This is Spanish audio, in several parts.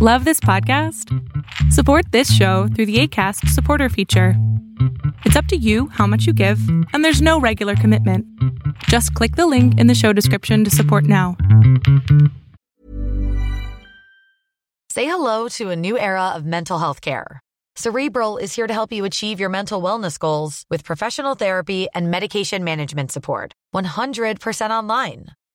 Love this podcast? Support this show through the ACAST supporter feature. It's up to you how much you give, and there's no regular commitment. Just click the link in the show description to support now. Say hello to a new era of mental health care. Cerebral is here to help you achieve your mental wellness goals with professional therapy and medication management support. 100% online.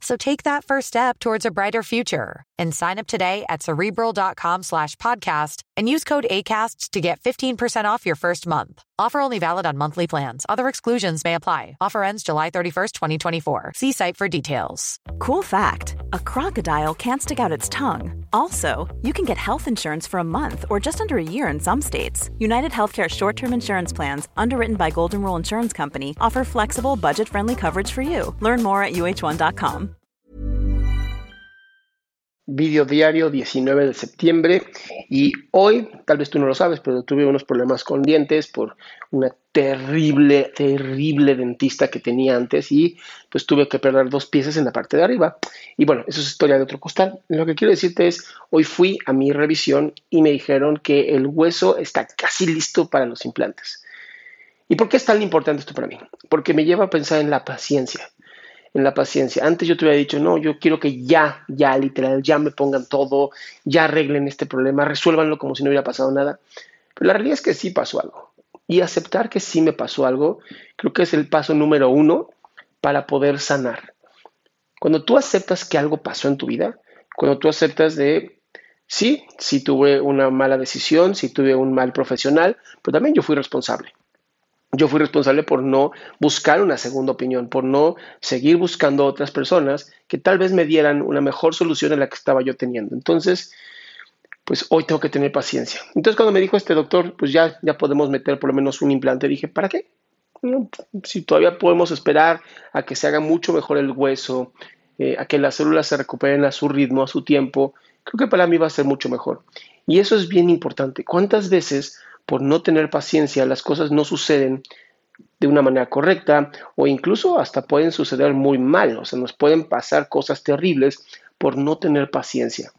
So take that first step towards a brighter future and sign up today at cerebral.com slash podcast and use code ACasts to get 15% off your first month. Offer only valid on monthly plans. Other exclusions may apply. Offer ends July 31st, 2024. See site for details. Cool fact a crocodile can't stick out its tongue. Also, you can get health insurance for a month or just under a year in some states. United Healthcare short term insurance plans, underwritten by Golden Rule Insurance Company, offer flexible, budget friendly coverage for you. Learn more at uh1.com. Video diario 19 de septiembre y hoy, tal vez tú no lo sabes, pero tuve unos problemas con dientes por una terrible, terrible dentista que tenía antes y pues tuve que perder dos piezas en la parte de arriba. Y bueno, eso es historia de otro costal. Lo que quiero decirte es, hoy fui a mi revisión y me dijeron que el hueso está casi listo para los implantes. ¿Y por qué es tan importante esto para mí? Porque me lleva a pensar en la paciencia en la paciencia. Antes yo te hubiera dicho, no, yo quiero que ya, ya, literal, ya me pongan todo, ya arreglen este problema, resuélvanlo como si no hubiera pasado nada. Pero la realidad es que sí pasó algo. Y aceptar que sí me pasó algo, creo que es el paso número uno para poder sanar. Cuando tú aceptas que algo pasó en tu vida, cuando tú aceptas de, sí, sí tuve una mala decisión, sí tuve un mal profesional, pero también yo fui responsable yo fui responsable por no buscar una segunda opinión, por no seguir buscando otras personas que tal vez me dieran una mejor solución a la que estaba yo teniendo. Entonces, pues hoy tengo que tener paciencia. Entonces, cuando me dijo este doctor, pues ya, ya podemos meter por lo menos un implante, dije, ¿para qué? si todavía podemos esperar a que se haga mucho mejor el hueso, eh, a que las células se recuperen a su ritmo, a su tiempo, creo que para mí va a ser mucho mejor. Y eso es bien importante. ¿Cuántas veces por no tener paciencia, las cosas no suceden de una manera correcta o incluso hasta pueden suceder muy mal, o sea, nos pueden pasar cosas terribles por no tener paciencia.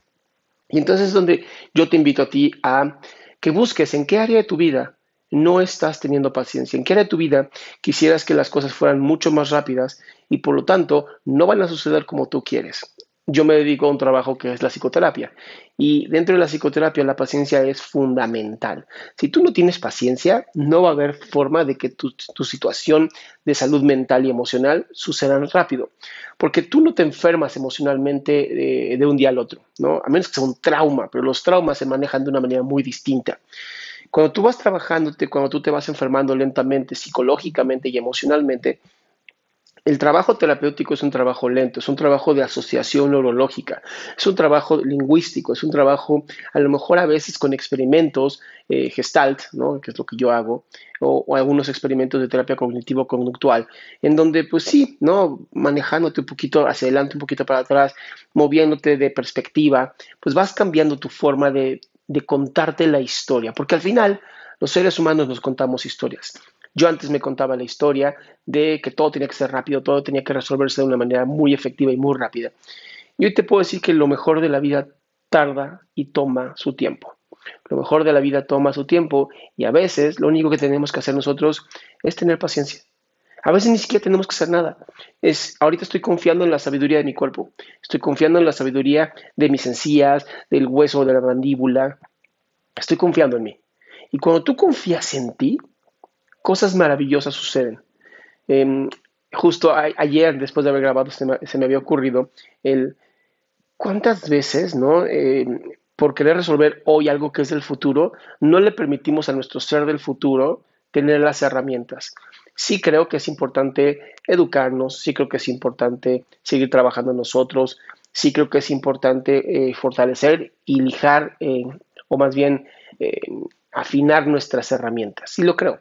Y entonces es donde yo te invito a ti a que busques en qué área de tu vida no estás teniendo paciencia, en qué área de tu vida quisieras que las cosas fueran mucho más rápidas y por lo tanto no van a suceder como tú quieres yo me dedico a un trabajo que es la psicoterapia. Y dentro de la psicoterapia la paciencia es fundamental. Si tú no tienes paciencia, no va a haber forma de que tu, situación de salud mental y emocional sucedan rápido. Porque tú no te enfermas emocionalmente de, un día al otro, ¿no? A menos que sea un trauma, pero los traumas se manejan de una manera muy distinta. Cuando tú vas trabajándote, cuando tú te vas enfermando lentamente, psicológicamente y emocionalmente, el trabajo terapéutico es un trabajo lento, es un trabajo de asociación neurológica, es un trabajo lingüístico, es un trabajo a lo mejor a veces con experimentos eh, gestalt, ¿no? que es lo que yo hago, o, algunos experimentos de terapia cognitivo-conductual, en donde pues sí, ¿no? manejándote un poquito hacia adelante, un poquito para atrás, moviéndote de perspectiva, pues vas cambiando tu forma de, de contarte la historia, porque al final los seres humanos nos contamos historias. Yo antes me contaba la historia de que todo tenía que ser rápido, todo tenía que resolverse de una manera muy efectiva y muy rápida. Y hoy te puedo decir que lo mejor de la vida tarda y toma su tiempo. Lo mejor de la vida toma su tiempo y a veces lo único que tenemos que hacer nosotros es tener paciencia. A veces ni siquiera tenemos que hacer nada. Es, ahorita estoy confiando en la sabiduría de mi cuerpo. Estoy confiando en la sabiduría de mis encías, del hueso, de la mandíbula. Estoy confiando en mí. Y cuando tú confías en ti, cosas maravillosas suceden. Em, justo ayer, después de haber grabado, se me, había ocurrido el cuántas veces, ¿no? Em, por querer resolver hoy algo que es del futuro, no le permitimos a nuestro ser del futuro tener las herramientas. Sí creo que es importante educarnos, sí creo que es importante seguir trabajando nosotros, sí creo que es importante eh, fortalecer y lijar, eh, o más bien afinar nuestras herramientas. Sí lo creo.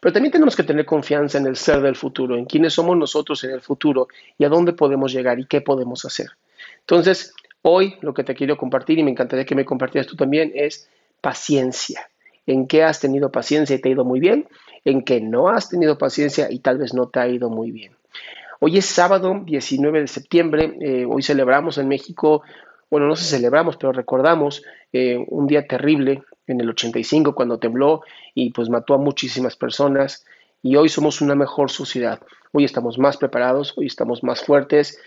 Pero también tenemos que tener confianza en el ser del futuro, en quiénes somos nosotros en el futuro y a dónde podemos llegar y qué podemos hacer. Entonces, hoy lo que te quiero compartir y me encantaría que me compartieras tú también es paciencia. En qué has tenido paciencia y te ha ido muy bien, en qué no has tenido paciencia y tal vez no te ha ido muy bien. Hoy es sábado 19 de septiembre, eh, hoy celebramos en México, bueno, no se celebramos, pero recordamos eh, un día terrible en el 85 cuando tembló y pues mató a muchísimas personas y hoy somos una mejor sociedad. Hoy estamos más preparados, hoy estamos más fuertes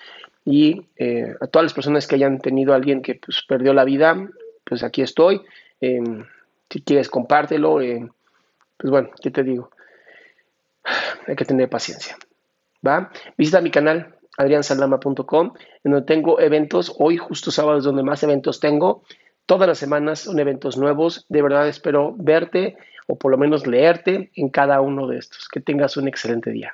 y eh, a todas las personas que hayan tenido a alguien que pues, perdió la vida, pues aquí estoy. Em, si quieres, compártelo. Em, pues bueno, ¿qué te digo? Hay que tener paciencia. ¿Va? Visita mi canal adriansaldama.com, en donde tengo eventos. Hoy, justo sábado, es donde más eventos tengo. Todas las semanas son eventos nuevos. De verdad espero verte o por lo menos leerte en cada uno de estos. Que tengas un excelente día.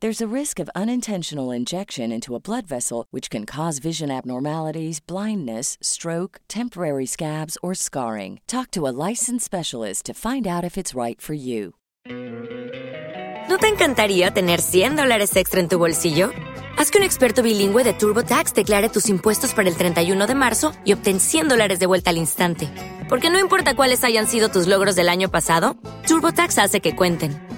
There's a risk of unintentional injection into a blood vessel, which can cause vision abnormalities, blindness, stroke, temporary scabs, or scarring. Talk to a licensed specialist to find out if it's right for you. ¿No te encantaría tener 100 dólares extra en tu bolsillo? Haz que un experto bilingüe de TurboTax declare tus impuestos para el 31 de marzo y obtén 100 dólares de vuelta al instante. Porque no importa cuáles hayan sido tus logros del año pasado, TurboTax hace que cuenten.